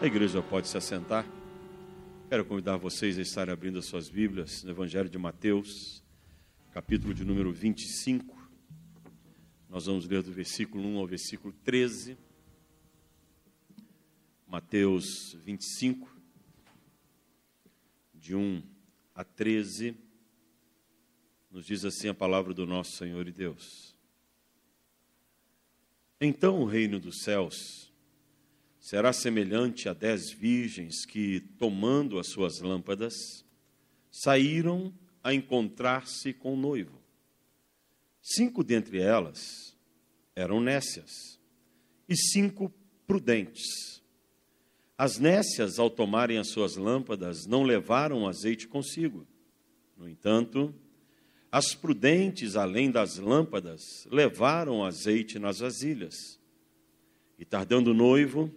A igreja pode se assentar. Quero convidar vocês a estarem abrindo as suas Bíblias no Evangelho de Mateus, capítulo de número 25. Nós vamos ler do versículo 1 ao versículo 13. Mateus 25, de 1 a 13. Nos diz assim a palavra do nosso Senhor e Deus. Então o reino dos céus será semelhante a dez virgens que, tomando as suas lâmpadas, saíram a encontrar-se com o noivo. Cinco dentre elas eram nécias e cinco prudentes. As nécias, ao tomarem as suas lâmpadas, não levaram azeite consigo. No entanto, as prudentes, além das lâmpadas, levaram azeite nas vasilhas. E tardando o noivo,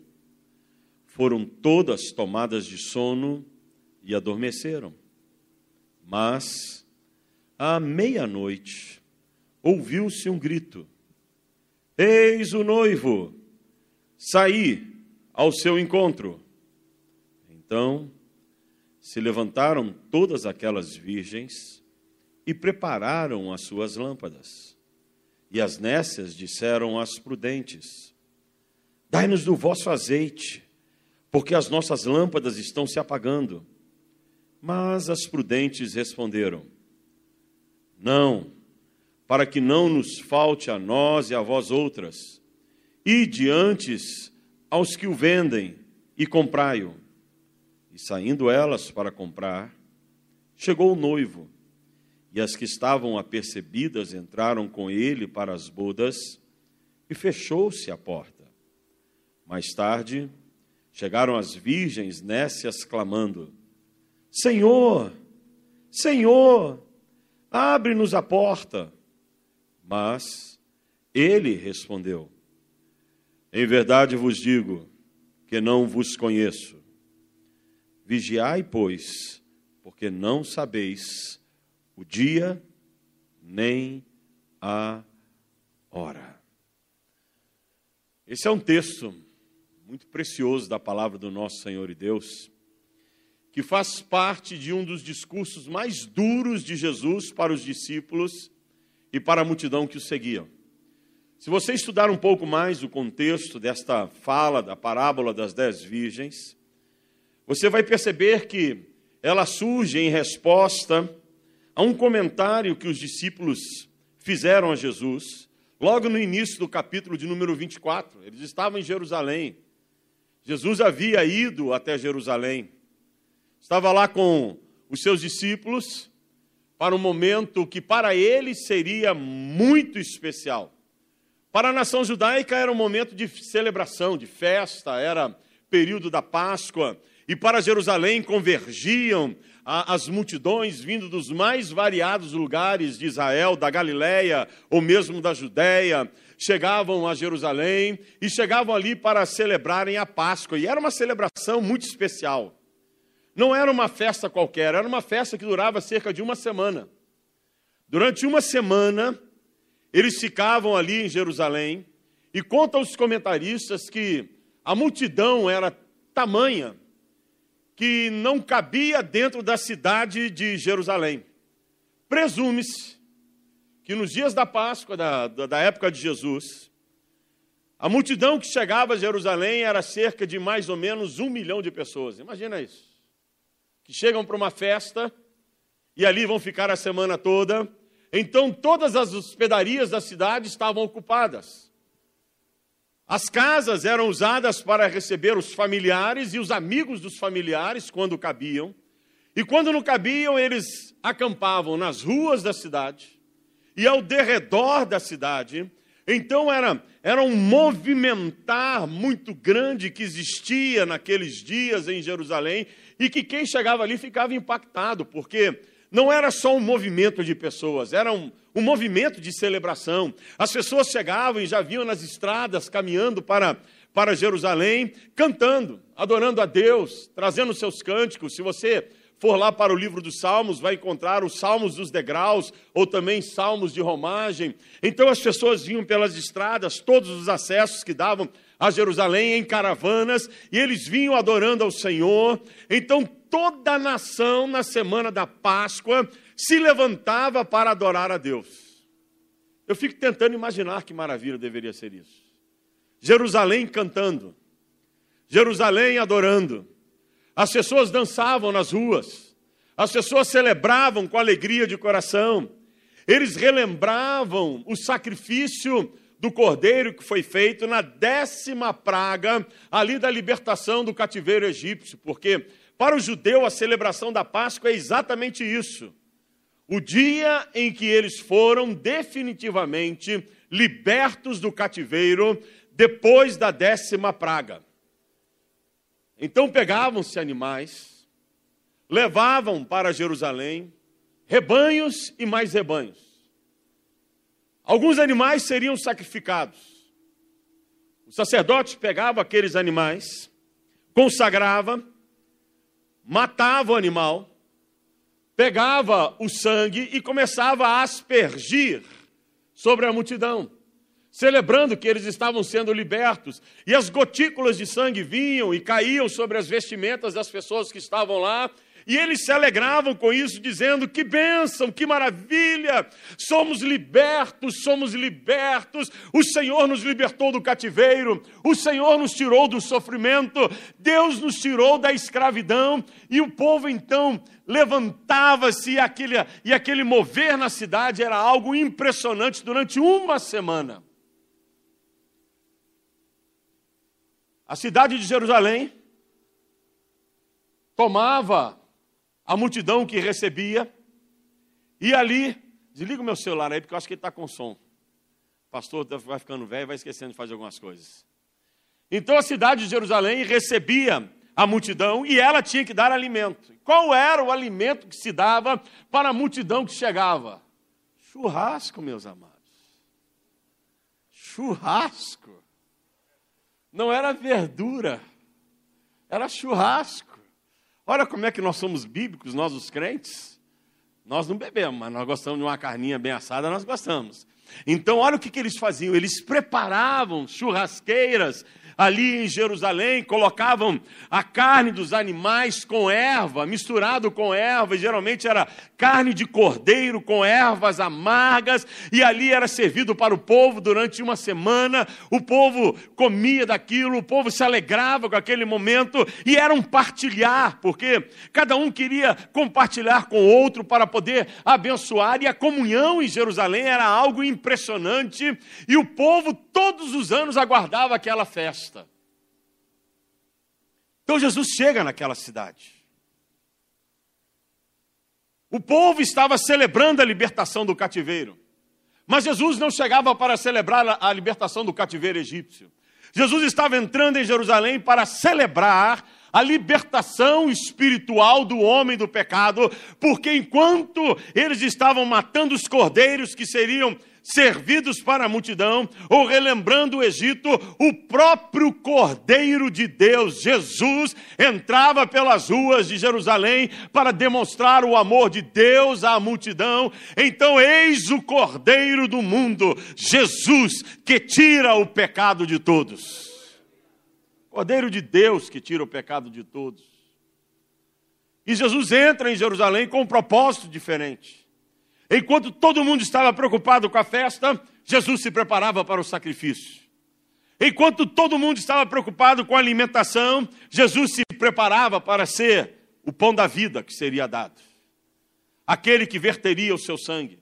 foram todas tomadas de sono e adormeceram. Mas, à meia-noite, ouviu-se um grito: Eis o noivo, saí ao seu encontro. Então se levantaram todas aquelas virgens e prepararam as suas lâmpadas. E as nécias disseram às prudentes: Dai-nos do vosso azeite porque as nossas lâmpadas estão se apagando. Mas as prudentes responderam: Não, para que não nos falte a nós e a vós outras, e diante aos que o vendem e comprai-o. E saindo elas para comprar, chegou o noivo, e as que estavam apercebidas entraram com ele para as bodas, e fechou-se a porta. Mais tarde, Chegaram as virgens nécias clamando: Senhor, Senhor, abre-nos a porta. Mas ele respondeu: Em verdade vos digo que não vos conheço. Vigiai, pois, porque não sabeis o dia nem a hora. Esse é um texto muito precioso da palavra do nosso Senhor e Deus, que faz parte de um dos discursos mais duros de Jesus para os discípulos e para a multidão que o seguiam. Se você estudar um pouco mais o contexto desta fala, da parábola das dez virgens, você vai perceber que ela surge em resposta a um comentário que os discípulos fizeram a Jesus, logo no início do capítulo de número 24. Eles estavam em Jerusalém Jesus havia ido até Jerusalém, estava lá com os seus discípulos para um momento que para eles seria muito especial. Para a nação judaica era um momento de celebração, de festa, era período da Páscoa, e para Jerusalém convergiam as multidões vindo dos mais variados lugares de Israel, da Galiléia ou mesmo da Judéia, chegavam a Jerusalém e chegavam ali para celebrarem a Páscoa. E era uma celebração muito especial. Não era uma festa qualquer, era uma festa que durava cerca de uma semana. Durante uma semana, eles ficavam ali em Jerusalém e contam os comentaristas que a multidão era tamanha que não cabia dentro da cidade de Jerusalém. Presume-se que nos dias da Páscoa, da, da, época de Jesus, a multidão que chegava a Jerusalém era cerca de mais ou menos um milhão de pessoas. Imagina isso. Que chegam para uma festa e ali vão ficar a semana toda. Então todas as hospedarias da cidade estavam ocupadas. As casas eram usadas para receber os familiares e os amigos dos familiares quando cabiam. E quando não cabiam, eles acampavam nas ruas da cidade e ao derredor da cidade. Então era, era um movimentar muito grande que existia naqueles dias em Jerusalém e que quem chegava ali ficava impactado, porque não era só um movimento de pessoas, era um, um movimento de celebração. As pessoas chegavam e já vinham nas estradas caminhando para, para Jerusalém, cantando, adorando a Deus, trazendo seus cânticos. Se você for lá para o livro dos Salmos, vai encontrar os Salmos dos degraus, ou também Salmos de romagem. Então as pessoas vinham pelas estradas, todos os acessos que davam a Jerusalém em caravanas e eles vinham adorando ao Senhor. Então toda a nação, na semana da Páscoa, se levantava para adorar a Deus. Eu fico tentando imaginar que maravilha deveria ser isso. Jerusalém cantando, Jerusalém adorando, as pessoas dançavam nas ruas, as pessoas celebravam com alegria de coração, eles relembravam o sacrifício do cordeiro que foi feito na décima praga ali da libertação do cativeiro egípcio, porque para o judeu a celebração da Páscoa é exatamente isso. O dia em que eles foram definitivamente libertos do cativeiro depois da décima praga. Então pegavam-se animais, levavam para Jerusalém rebanhos e mais rebanhos. Alguns animais seriam sacrificados. O sacerdote pegava aqueles animais, consagrava, matava o animal, pegava o sangue e começava a aspergir sobre a multidão celebrando que eles estavam sendo libertos, e as gotículas de sangue vinham e caíam sobre as vestimentas das pessoas que estavam lá, e eles se alegravam com isso, dizendo: Que bênção, que maravilha, somos libertos, somos libertos. O Senhor nos libertou do cativeiro, o Senhor nos tirou do sofrimento, Deus nos tirou da escravidão. E o povo então levantava-se, e aquele, e aquele mover na cidade era algo impressionante durante uma semana. A cidade de Jerusalém tomava a multidão que recebia, e ali, desliga o meu celular aí, porque eu acho que ele está com som. O pastor vai ficando velho, vai esquecendo de fazer algumas coisas. Então a cidade de Jerusalém recebia a multidão e ela tinha que dar alimento. Qual era o alimento que se dava para a multidão que chegava? Churrasco, meus amados. Churrasco. Não era verdura, era churrasco. Olha como é que nós somos bíblicos, nós os crentes. Nós não bebemos, mas nós gostamos de uma carninha bem assada, nós gostamos. Então, olha o que, que eles faziam: eles preparavam churrasqueiras ali em Jerusalém, colocavam a carne dos animais com erva, misturado com erva, e geralmente era carne de cordeiro com ervas amargas, e ali era servido para o povo durante uma semana. O povo comia daquilo, o povo se alegrava com aquele momento, e era um partilhar, porque cada um queria compartilhar com o outro para poder abençoar, e a comunhão em Jerusalém era algo impressionante, e o povo todos os anos aguardava aquela festa. Então Jesus chega naquela cidade. O povo estava celebrando a libertação do cativeiro. Mas Jesus não chegava para celebrar a libertação do cativeiro egípcio. Jesus estava entrando em Jerusalém para celebrar a libertação espiritual do homem do pecado, porque enquanto eles estavam matando os cordeiros que seriam servidos para a multidão, ou relembrando o Egito, o próprio Cordeiro de Deus, Jesus, entrava pelas ruas de Jerusalém para demonstrar o amor de Deus à multidão. Então, eis o Cordeiro do mundo, Jesus, que tira o pecado de todos. Cordeiro de Deus que tira o pecado de todos. E Jesus entra em Jerusalém com um propósito diferente. Enquanto todo mundo estava preocupado com a festa, Jesus se preparava para o sacrifício. Enquanto todo mundo estava preocupado com a alimentação, Jesus se preparava para ser o pão da vida que seria dado. Aquele que verteria o seu sangue,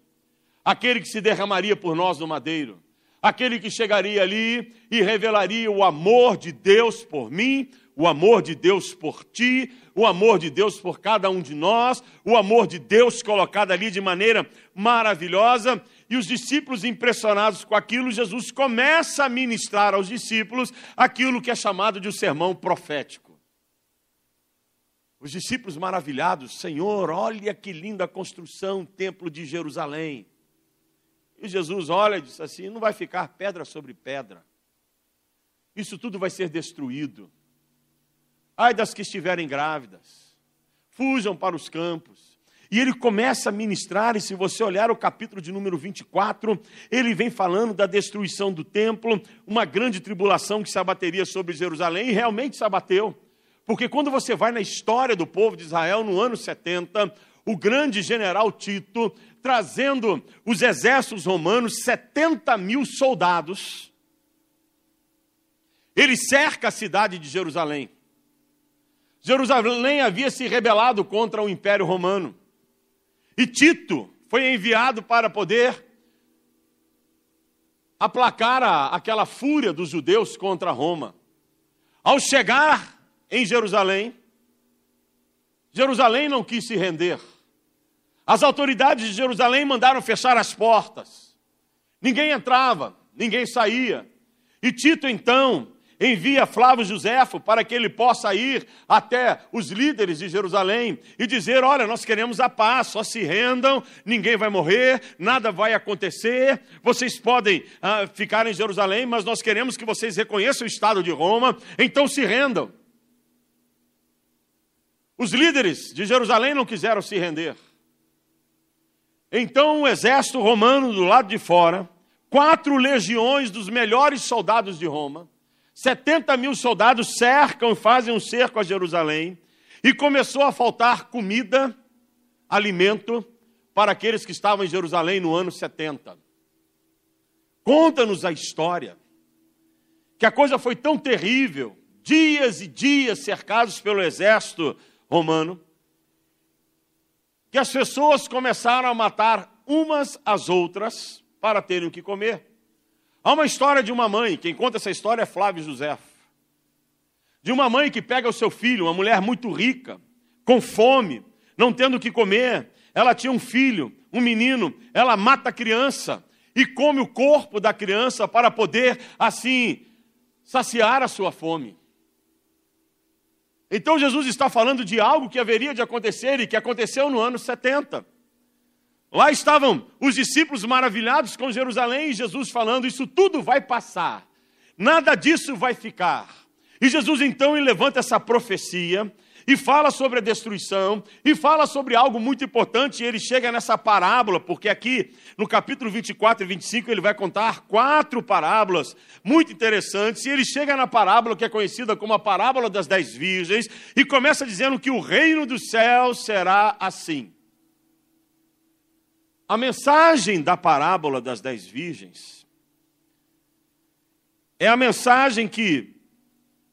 aquele que se derramaria por nós no madeiro, aquele que chegaria ali e revelaria o amor de Deus por mim, o amor de Deus por ti, o amor de Deus por cada um de nós, o amor de Deus colocado ali de maneira maravilhosa. E os discípulos, impressionados com aquilo, Jesus começa a ministrar aos discípulos aquilo que é chamado de um sermão profético. Os discípulos maravilhados, Senhor, olha que linda construção, templo de Jerusalém. E Jesus olha e diz assim: não vai ficar pedra sobre pedra. Isso tudo vai ser destruído. Ai das que estiverem grávidas, fujam para os campos. E ele começa a ministrar, e se você olhar o capítulo de número 24, ele vem falando da destruição do templo, uma grande tribulação que se abateria sobre Jerusalém, e realmente se abateu. Porque quando você vai na história do povo de Israel, no ano 70, o grande general Tito, trazendo os exércitos romanos, 70 mil soldados, ele cerca a cidade de Jerusalém. Jerusalém havia se rebelado contra o Império Romano. E Tito foi enviado para poder aplacar a, aquela fúria dos judeus contra Roma. Ao chegar em Jerusalém, Jerusalém não quis se render. As autoridades de Jerusalém mandaram fechar as portas. Ninguém entrava, ninguém saía. E Tito então envia Flávio Josefo para que ele possa ir até os líderes de Jerusalém e dizer: Olha, nós queremos a paz, só se rendam, ninguém vai morrer, nada vai acontecer, vocês podem ah, ficar em Jerusalém, mas nós queremos que vocês reconheçam o Estado de Roma, então se rendam. Os líderes de Jerusalém não quiseram se render. Então o exército romano do lado de fora, quatro legiões dos melhores soldados de Roma, 70 mil soldados cercam e fazem um cerco a Jerusalém, e começou a faltar comida, alimento, para aqueles que estavam em Jerusalém no ano 70. Conta-nos a história, que a coisa foi tão terrível, dias e dias cercados pelo exército romano, que as pessoas começaram a matar umas às outras para terem o que comer. Há uma história de uma mãe, quem conta essa história é Flávio José. De uma mãe que pega o seu filho, uma mulher muito rica, com fome, não tendo o que comer. Ela tinha um filho, um menino, ela mata a criança e come o corpo da criança para poder, assim, saciar a sua fome. Então Jesus está falando de algo que haveria de acontecer e que aconteceu no ano 70. Lá estavam os discípulos maravilhados com Jerusalém e Jesus falando: Isso tudo vai passar, nada disso vai ficar. E Jesus então levanta essa profecia e fala sobre a destruição e fala sobre algo muito importante. E ele chega nessa parábola, porque aqui no capítulo 24 e 25 ele vai contar quatro parábolas muito interessantes. E ele chega na parábola que é conhecida como a parábola das dez virgens e começa dizendo que o reino dos céus será assim. A mensagem da parábola das dez virgens é a mensagem que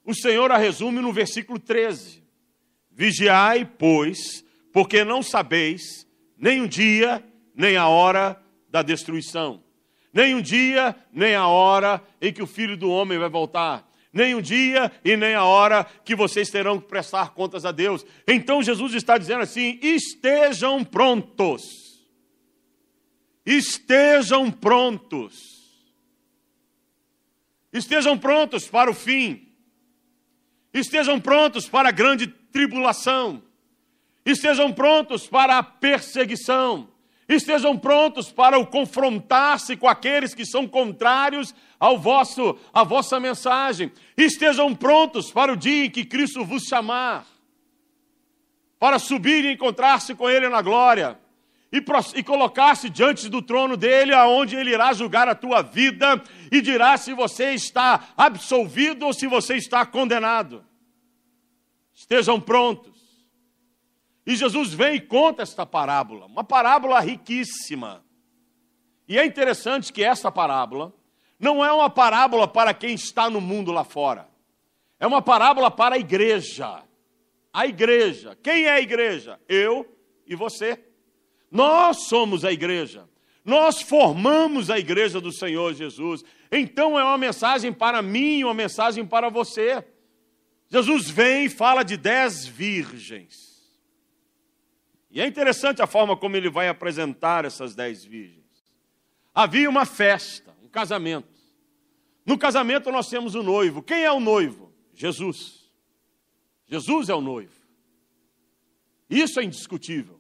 o Senhor a resume no versículo 13. Vigiai, pois, porque não sabeis nem o dia, nem a hora da destruição. Nem um dia, nem a hora em que o filho do homem vai voltar. Nem um dia e nem a hora que vocês terão que prestar contas a Deus. Então Jesus está dizendo assim: estejam prontos estejam prontos. Estejam prontos para o fim. Estejam prontos para a grande tribulação. Estejam prontos para a perseguição. Estejam prontos para o confrontar-se com aqueles que são contrários ao vosso, à vossa mensagem. Estejam prontos para o dia em que Cristo vos chamar, para subir e encontrar-se com Ele na glória e, e colocar-se diante do trono dele, aonde ele irá julgar a tua vida e dirá se você está absolvido ou se você está condenado. Estejam prontos. E Jesus vem e conta esta parábola, uma parábola riquíssima. E é interessante que essa parábola não é uma parábola para quem está no mundo lá fora. É uma parábola para a igreja. A igreja. Quem é a igreja? Eu e você. Nós somos a igreja. Nós formamos a igreja do Senhor Jesus. Então é uma mensagem para mim, uma mensagem para você. Jesus vem e fala de dez virgens. E é interessante a forma como ele vai apresentar essas dez virgens. Havia uma festa, um casamento. No casamento nós temos o noivo. Quem é o noivo? Jesus. Jesus é o noivo. Isso é indiscutível.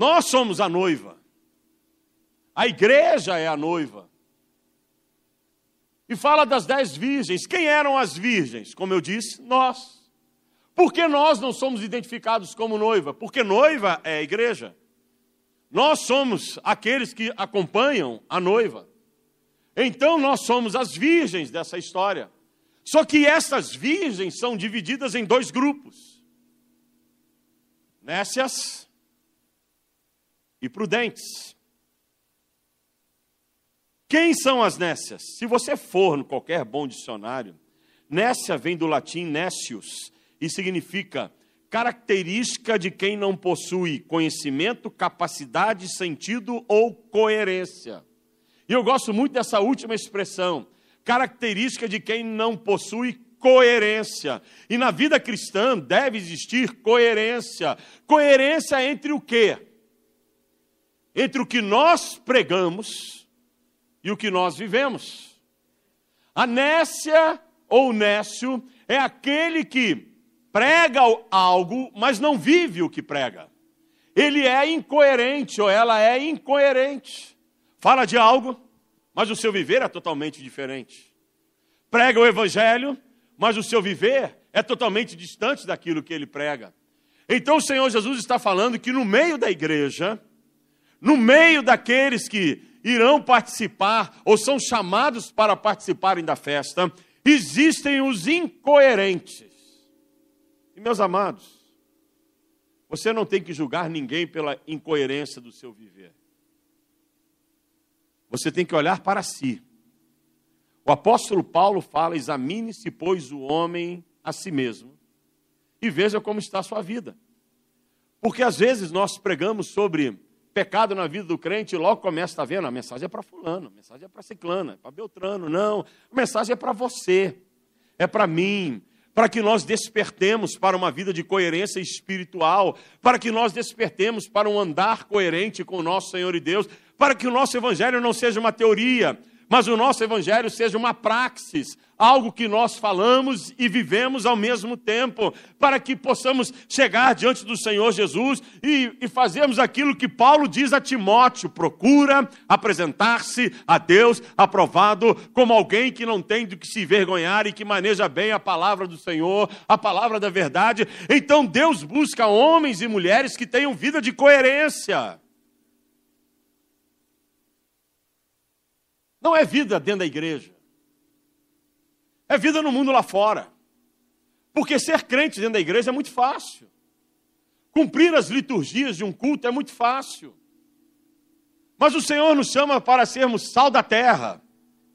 Nós somos a noiva. A igreja é a noiva. E fala das dez virgens. Quem eram as virgens? Como eu disse, nós. Por que nós não somos identificados como noiva? Porque noiva é a igreja. Nós somos aqueles que acompanham a noiva. Então nós somos as virgens dessa história. Só que essas virgens são divididas em dois grupos: nécias e prudentes. Quem são as nécias? Se você for no qualquer bom dicionário, nécia vem do latim nécius e significa característica de quem não possui conhecimento, capacidade, sentido ou coerência. E eu gosto muito dessa última expressão, característica de quem não possui coerência. E na vida cristã deve existir coerência. Coerência entre o quê? Entre o que nós pregamos e o que nós vivemos. A nécia ou nécio é aquele que prega algo, mas não vive o que prega. Ele é incoerente ou ela é incoerente. Fala de algo, mas o seu viver é totalmente diferente. Prega o evangelho, mas o seu viver é totalmente distante daquilo que ele prega. Então o Senhor Jesus está falando que no meio da igreja, no meio daqueles que irão participar ou são chamados para participarem da festa, existem os incoerentes. E meus amados, você não tem que julgar ninguém pela incoerência do seu viver. Você tem que olhar para si. O apóstolo Paulo fala: examine-se, pois, o homem a si mesmo e veja como está a sua vida. Porque às vezes nós pregamos sobre pecado na vida do crente logo começa, está vendo? A mensagem é para fulano, a mensagem é para ciclana, é para Beltrano. Não, a mensagem é para você, é para mim, para que nós despertemos para uma vida de coerência espiritual, para que nós despertemos para um andar coerente com o nosso Senhor e Deus, para que o nosso evangelho não seja uma teoria, mas o nosso evangelho seja uma praxis, algo que nós falamos e vivemos ao mesmo tempo, para que possamos chegar diante do Senhor Jesus e, e fazermos aquilo que Paulo diz a Timóteo: procura apresentar-se a Deus aprovado como alguém que não tem do que se envergonhar e que maneja bem a palavra do Senhor, a palavra da verdade. Então Deus busca homens e mulheres que tenham vida de coerência. Não é vida dentro da igreja. É vida no mundo lá fora. Porque ser crente dentro da igreja é muito fácil. Cumprir as liturgias de um culto é muito fácil. Mas o Senhor nos chama para sermos sal da terra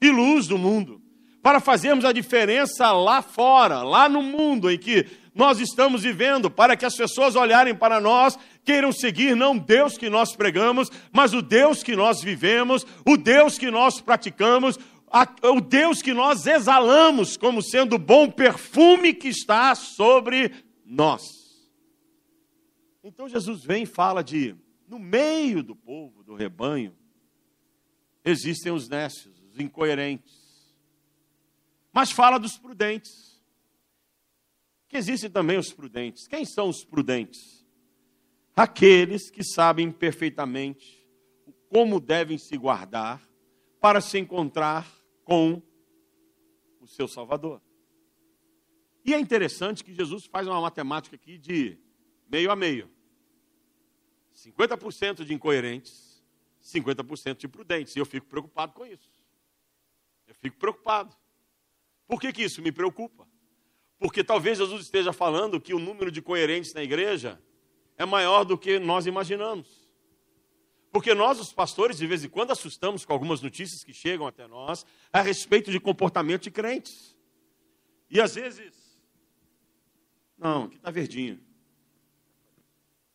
e luz do mundo, para fazermos a diferença lá fora, lá no mundo em que nós estamos vivendo, para que as pessoas olharem para nós queiram seguir não Deus que nós pregamos, mas o Deus que nós vivemos, o Deus que nós praticamos, o Deus que nós exalamos como sendo o bom perfume que está sobre nós. Então Jesus vem e fala de, no meio do povo, do rebanho, existem os nécios, os incoerentes. Mas fala dos prudentes. Que existem também os prudentes. Quem são os prudentes? Aqueles que sabem perfeitamente como devem se guardar para se encontrar com o seu Salvador. E é interessante que Jesus faz uma matemática aqui de meio a meio. 50% de incoerentes, 50% de prudentes. E eu fico preocupado com isso. Eu fico preocupado. Por que, que isso me preocupa? Porque talvez Jesus esteja falando que o número de coerentes na igreja é maior do que nós imaginamos. Porque nós, os pastores, de vez em quando assustamos com algumas notícias que chegam até nós a respeito de comportamento de crentes. E às vezes. Não, aqui está verdinho.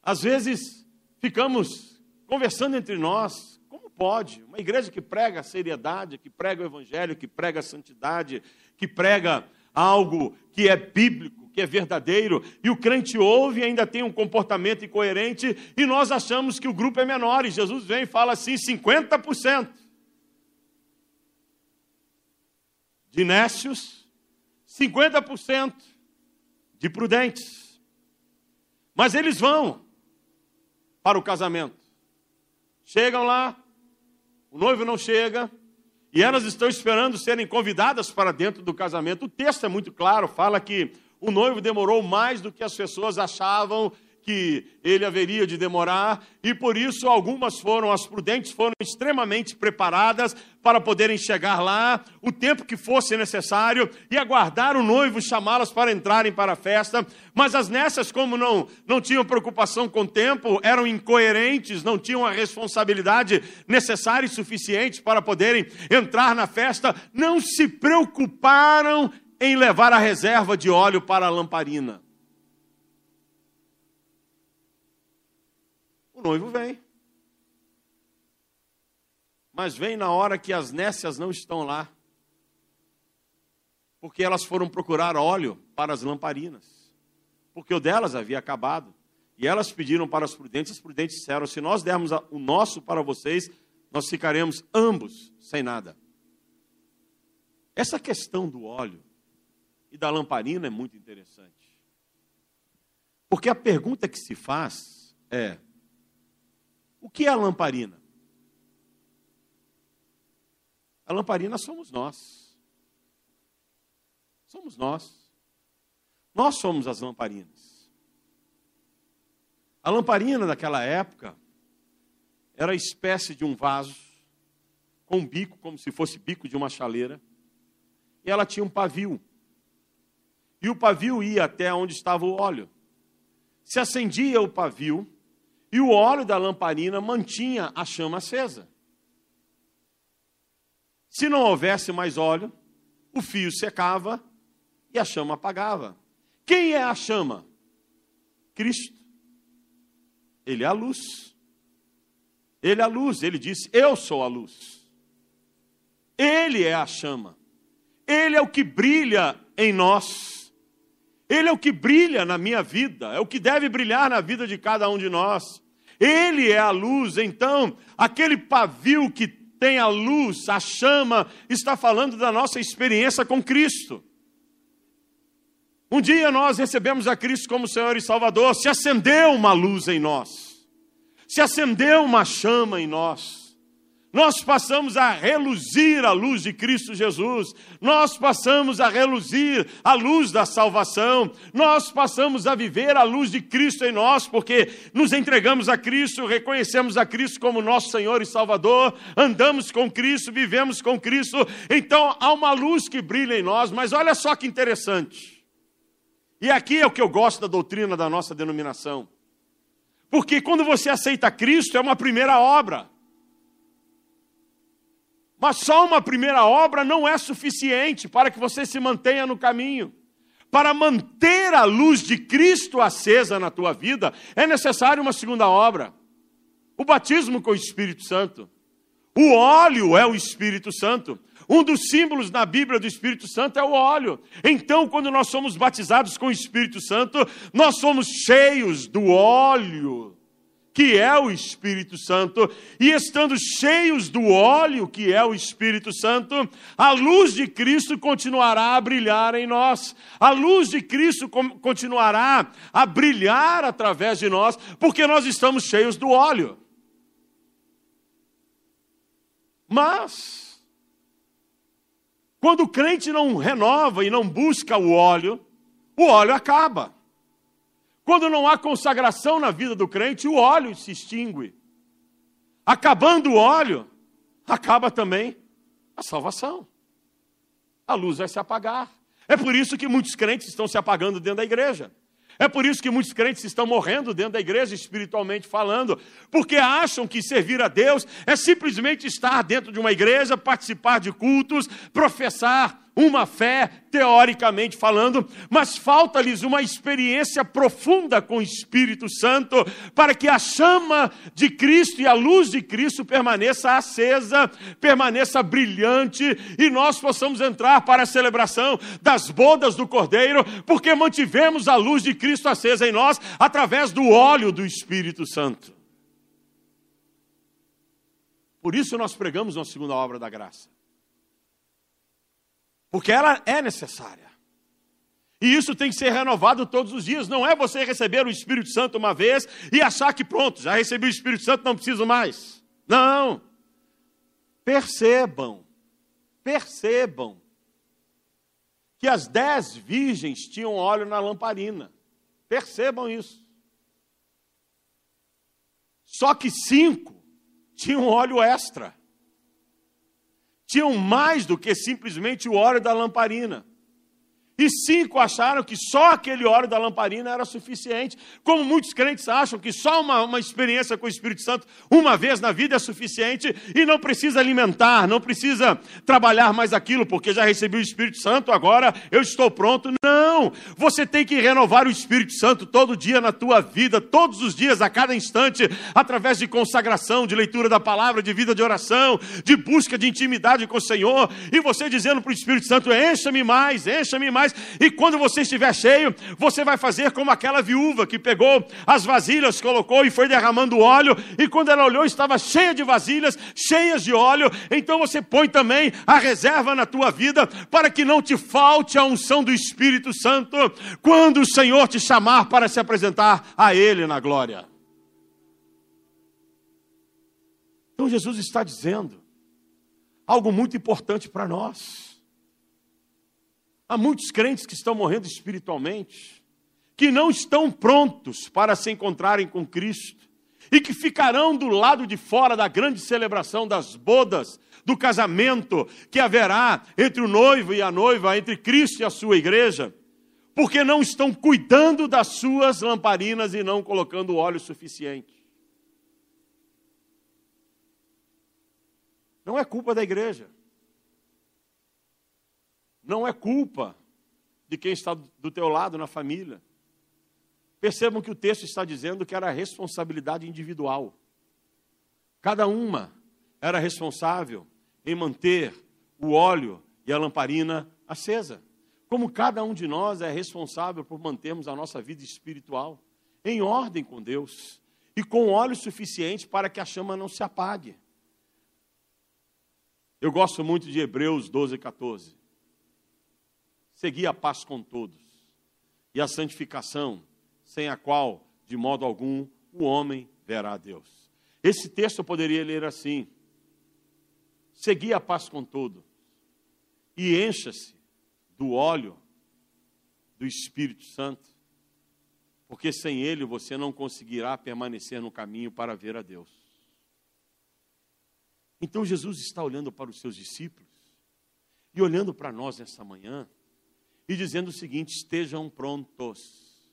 Às vezes ficamos conversando entre nós. Como pode? Uma igreja que prega a seriedade, que prega o evangelho, que prega a santidade, que prega algo que é bíblico que é verdadeiro, e o crente ouve e ainda tem um comportamento incoerente, e nós achamos que o grupo é menor, e Jesus vem e fala assim: 50% de nécios, 50% de prudentes. Mas eles vão para o casamento. Chegam lá, o noivo não chega, e elas estão esperando serem convidadas para dentro do casamento. O texto é muito claro, fala que o noivo demorou mais do que as pessoas achavam que ele haveria de demorar, e por isso algumas foram, as prudentes foram extremamente preparadas para poderem chegar lá o tempo que fosse necessário e aguardar o noivo chamá-las para entrarem para a festa. Mas as nessas, como não, não tinham preocupação com o tempo, eram incoerentes, não tinham a responsabilidade necessária e suficiente para poderem entrar na festa, não se preocuparam em levar a reserva de óleo para a lamparina. O noivo vem. Mas vem na hora que as nécias não estão lá. Porque elas foram procurar óleo para as lamparinas. Porque o delas havia acabado. E elas pediram para as prudentes, as prudentes disseram: se nós dermos o nosso para vocês, nós ficaremos ambos sem nada. Essa questão do óleo e da lamparina é muito interessante. Porque a pergunta que se faz é: o que é a lamparina? A lamparina somos nós. Somos nós. Nós somos as lamparinas. A lamparina daquela época era a espécie de um vaso com um bico, como se fosse bico de uma chaleira, e ela tinha um pavio. E o pavio ia até onde estava o óleo. Se acendia o pavio, e o óleo da lamparina mantinha a chama acesa. Se não houvesse mais óleo, o fio secava e a chama apagava. Quem é a chama? Cristo. Ele é a luz. Ele é a luz. Ele disse: Eu sou a luz. Ele é a chama. Ele é o que brilha em nós. Ele é o que brilha na minha vida, é o que deve brilhar na vida de cada um de nós. Ele é a luz, então, aquele pavio que tem a luz, a chama, está falando da nossa experiência com Cristo. Um dia nós recebemos a Cristo como Senhor e Salvador, se acendeu uma luz em nós, se acendeu uma chama em nós nós passamos a reluzir a luz de Cristo Jesus, nós passamos a reluzir a luz da salvação, nós passamos a viver a luz de Cristo em nós, porque nos entregamos a Cristo, reconhecemos a Cristo como nosso Senhor e Salvador, andamos com Cristo, vivemos com Cristo, então há uma luz que brilha em nós, mas olha só que interessante. E aqui é o que eu gosto da doutrina da nossa denominação. Porque quando você aceita Cristo, é uma primeira obra. Mas só uma primeira obra não é suficiente para que você se mantenha no caminho. Para manter a luz de Cristo acesa na tua vida, é necessário uma segunda obra: o batismo com o Espírito Santo. O óleo é o Espírito Santo. Um dos símbolos na Bíblia do Espírito Santo é o óleo. Então, quando nós somos batizados com o Espírito Santo, nós somos cheios do óleo que é o Espírito Santo, e estando cheios do óleo, que é o Espírito Santo, a luz de Cristo continuará a brilhar em nós. A luz de Cristo continuará a brilhar através de nós, porque nós estamos cheios do óleo. Mas, quando o crente não renova e não busca o óleo, o óleo acaba. Quando não há consagração na vida do crente, o óleo se extingue. Acabando o óleo, acaba também a salvação. A luz vai se apagar. É por isso que muitos crentes estão se apagando dentro da igreja. É por isso que muitos crentes estão morrendo dentro da igreja, espiritualmente falando, porque acham que servir a Deus é simplesmente estar dentro de uma igreja, participar de cultos, professar uma fé, teoricamente falando, mas falta-lhes uma experiência profunda com o Espírito Santo, para que a chama de Cristo e a luz de Cristo permaneça acesa, permaneça brilhante, e nós possamos entrar para a celebração das bodas do Cordeiro, porque mantivemos a luz de Cristo acesa em nós através do óleo do Espírito Santo. Por isso nós pregamos na segunda obra da graça porque ela é necessária. E isso tem que ser renovado todos os dias. Não é você receber o Espírito Santo uma vez e achar que pronto, já recebi o Espírito Santo, não preciso mais. Não. Percebam, percebam que as dez virgens tinham óleo na lamparina. Percebam isso. Só que cinco tinham óleo extra. Tinham mais do que simplesmente o óleo da lamparina. E cinco acharam que só aquele óleo da lamparina era suficiente. Como muitos crentes acham que só uma, uma experiência com o Espírito Santo uma vez na vida é suficiente e não precisa alimentar, não precisa trabalhar mais aquilo, porque já recebi o Espírito Santo, agora eu estou pronto. Não! Você tem que renovar o Espírito Santo todo dia na tua vida, todos os dias, a cada instante, através de consagração, de leitura da palavra, de vida de oração, de busca de intimidade com o Senhor. E você dizendo para o Espírito Santo: encha-me mais, encha-me mais mais. E quando você estiver cheio, você vai fazer como aquela viúva que pegou as vasilhas, colocou e foi derramando óleo. E quando ela olhou, estava cheia de vasilhas, cheias de óleo. Então você põe também a reserva na tua vida para que não te falte a unção do Espírito Santo quando o Senhor te chamar para se apresentar a Ele na glória. Então Jesus está dizendo algo muito importante para nós. Há muitos crentes que estão morrendo espiritualmente, que não estão prontos para se encontrarem com Cristo e que ficarão do lado de fora da grande celebração das bodas, do casamento que haverá entre o noivo e a noiva, entre Cristo e a sua igreja, porque não estão cuidando das suas lamparinas e não colocando óleo suficiente. Não é culpa da igreja não é culpa de quem está do teu lado na família. Percebam que o texto está dizendo que era responsabilidade individual. Cada uma era responsável em manter o óleo e a lamparina acesa. Como cada um de nós é responsável por mantermos a nossa vida espiritual em ordem com Deus e com óleo suficiente para que a chama não se apague. Eu gosto muito de Hebreus 12, 14. Segui a paz com todos e a santificação, sem a qual, de modo algum, o homem verá a Deus. Esse texto eu poderia ler assim: Segui a paz com todos e encha-se do óleo do Espírito Santo, porque sem ele você não conseguirá permanecer no caminho para ver a Deus. Então Jesus está olhando para os seus discípulos e olhando para nós nessa manhã e dizendo o seguinte: estejam prontos,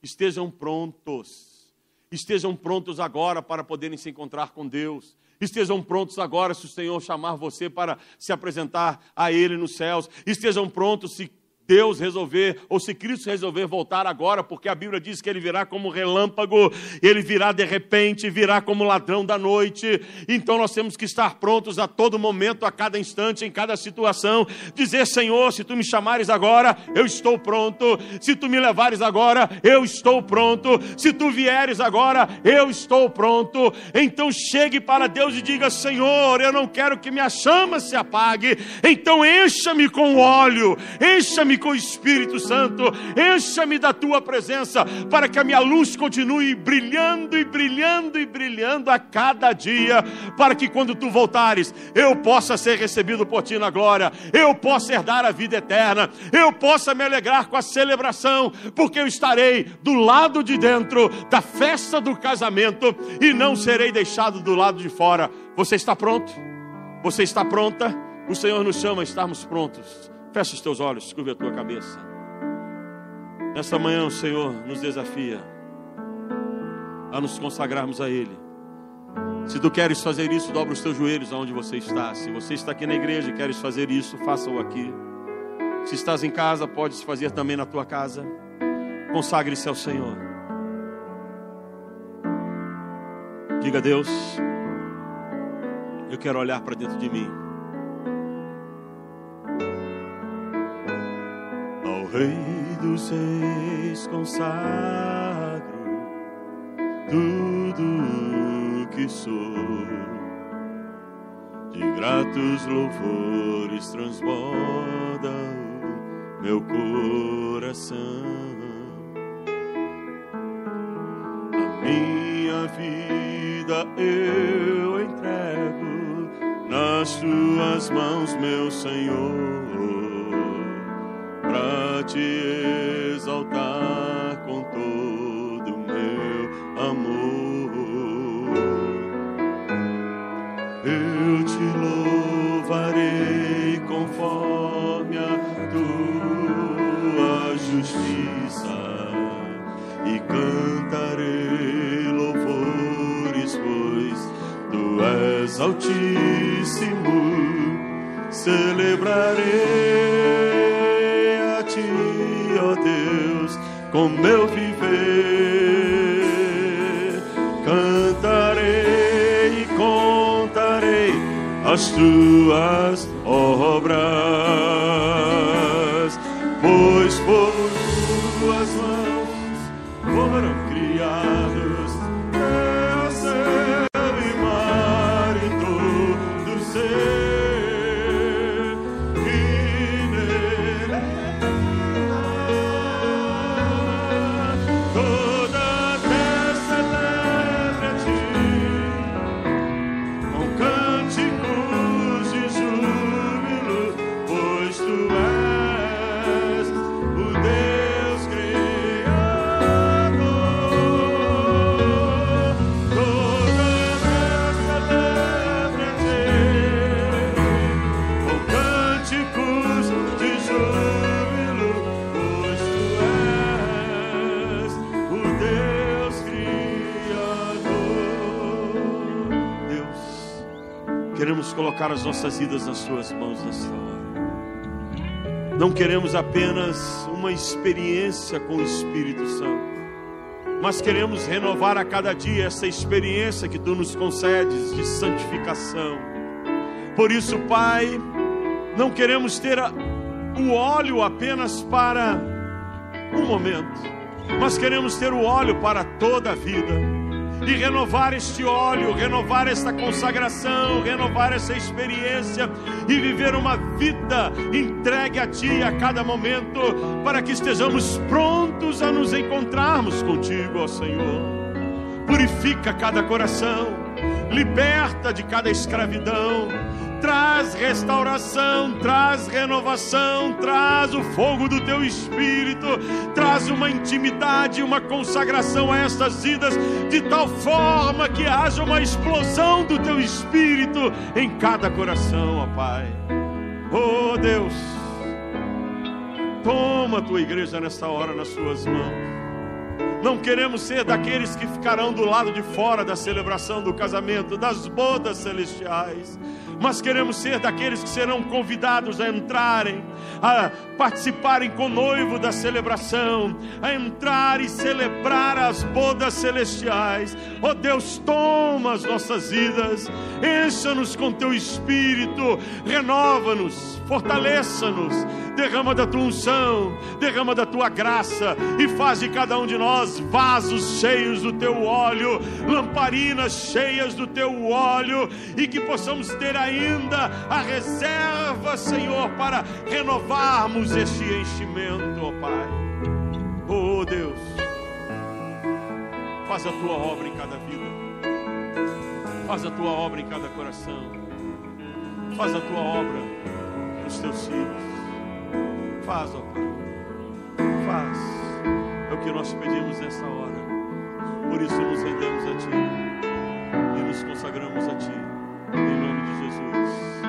estejam prontos, estejam prontos agora para poderem se encontrar com Deus, estejam prontos agora se o Senhor chamar você para se apresentar a Ele nos céus, estejam prontos se Deus resolver, ou se Cristo resolver voltar agora, porque a Bíblia diz que ele virá como relâmpago, ele virá de repente, virá como ladrão da noite. Então nós temos que estar prontos a todo momento, a cada instante, em cada situação, dizer: Senhor, se tu me chamares agora, eu estou pronto. Se tu me levares agora, eu estou pronto. Se tu vieres agora, eu estou pronto. Então chegue para Deus e diga: Senhor, eu não quero que minha chama se apague. Então encha-me com óleo, encha-me Encha-me com o Espírito Santo, encha-me da tua presença, para que a minha luz continue brilhando e brilhando e brilhando a cada dia, para que quando tu voltares, eu possa ser recebido por ti na glória, eu possa herdar a vida eterna, eu possa me alegrar com a celebração, porque eu estarei do lado de dentro da festa do casamento e não serei deixado do lado de fora. Você está pronto? Você está pronta? O Senhor nos chama a estarmos prontos. Fecha os teus olhos, curva a tua cabeça. Nesta manhã o Senhor nos desafia a nos consagrarmos a Ele. Se tu queres fazer isso, dobra os teus joelhos aonde você está. Se você está aqui na igreja e queres fazer isso, faça-o aqui. Se estás em casa, podes fazer também na tua casa. Consagre-se ao Senhor. Diga a Deus, eu quero olhar para dentro de mim. Rei dos Reis consagro tudo que sou, de gratos louvores transborda meu coração. A minha vida eu entrego nas tuas mãos, meu Senhor te exaltar com todo o meu amor. Eu te louvarei conforme a tua justiça e cantarei louvores, pois tu és altíssimo. Celebrarei com meu viver. Cantarei e contarei as tuas obras, colocar as nossas vidas nas Suas mãos nesta hora. Não queremos apenas uma experiência com o Espírito Santo, mas queremos renovar a cada dia essa experiência que Tu nos concedes de santificação. Por isso, Pai, não queremos ter o óleo apenas para um momento, mas queremos ter o óleo para toda a vida. E renovar este óleo, renovar esta consagração, renovar essa experiência e viver uma vida entregue a Ti a cada momento, para que estejamos prontos a nos encontrarmos contigo, ó Senhor. Purifica cada coração, liberta de cada escravidão, traz restauração, traz renovação, traz o fogo do teu espírito, traz uma intimidade, uma consagração a estas vidas, de tal forma que haja uma explosão do teu espírito em cada coração, ó Pai. Oh Deus, toma a tua igreja nesta hora nas suas mãos. Não queremos ser daqueles que ficarão do lado de fora da celebração do casamento, das bodas celestiais, mas queremos ser daqueles que serão convidados a entrarem, a participarem com o noivo da celebração, a entrar e celebrar as bodas celestiais. Oh Deus, toma as nossas vidas, encha-nos com teu espírito, renova-nos, fortaleça-nos, derrama da tua unção, derrama da tua graça e faz de cada um de nós vasos cheios do teu óleo, lamparinas cheias do teu óleo e que possamos ter ainda a reserva, Senhor, para renovarmos este enchimento, ó Pai. Oh Deus, faz a tua obra em cada vida, faz a tua obra em cada coração, faz a tua obra nos teus filhos. Faz, ó Pai. Faz. É o que nós pedimos nessa hora. Por isso nos rendemos a Ti e nos consagramos a Ti. Em Deus.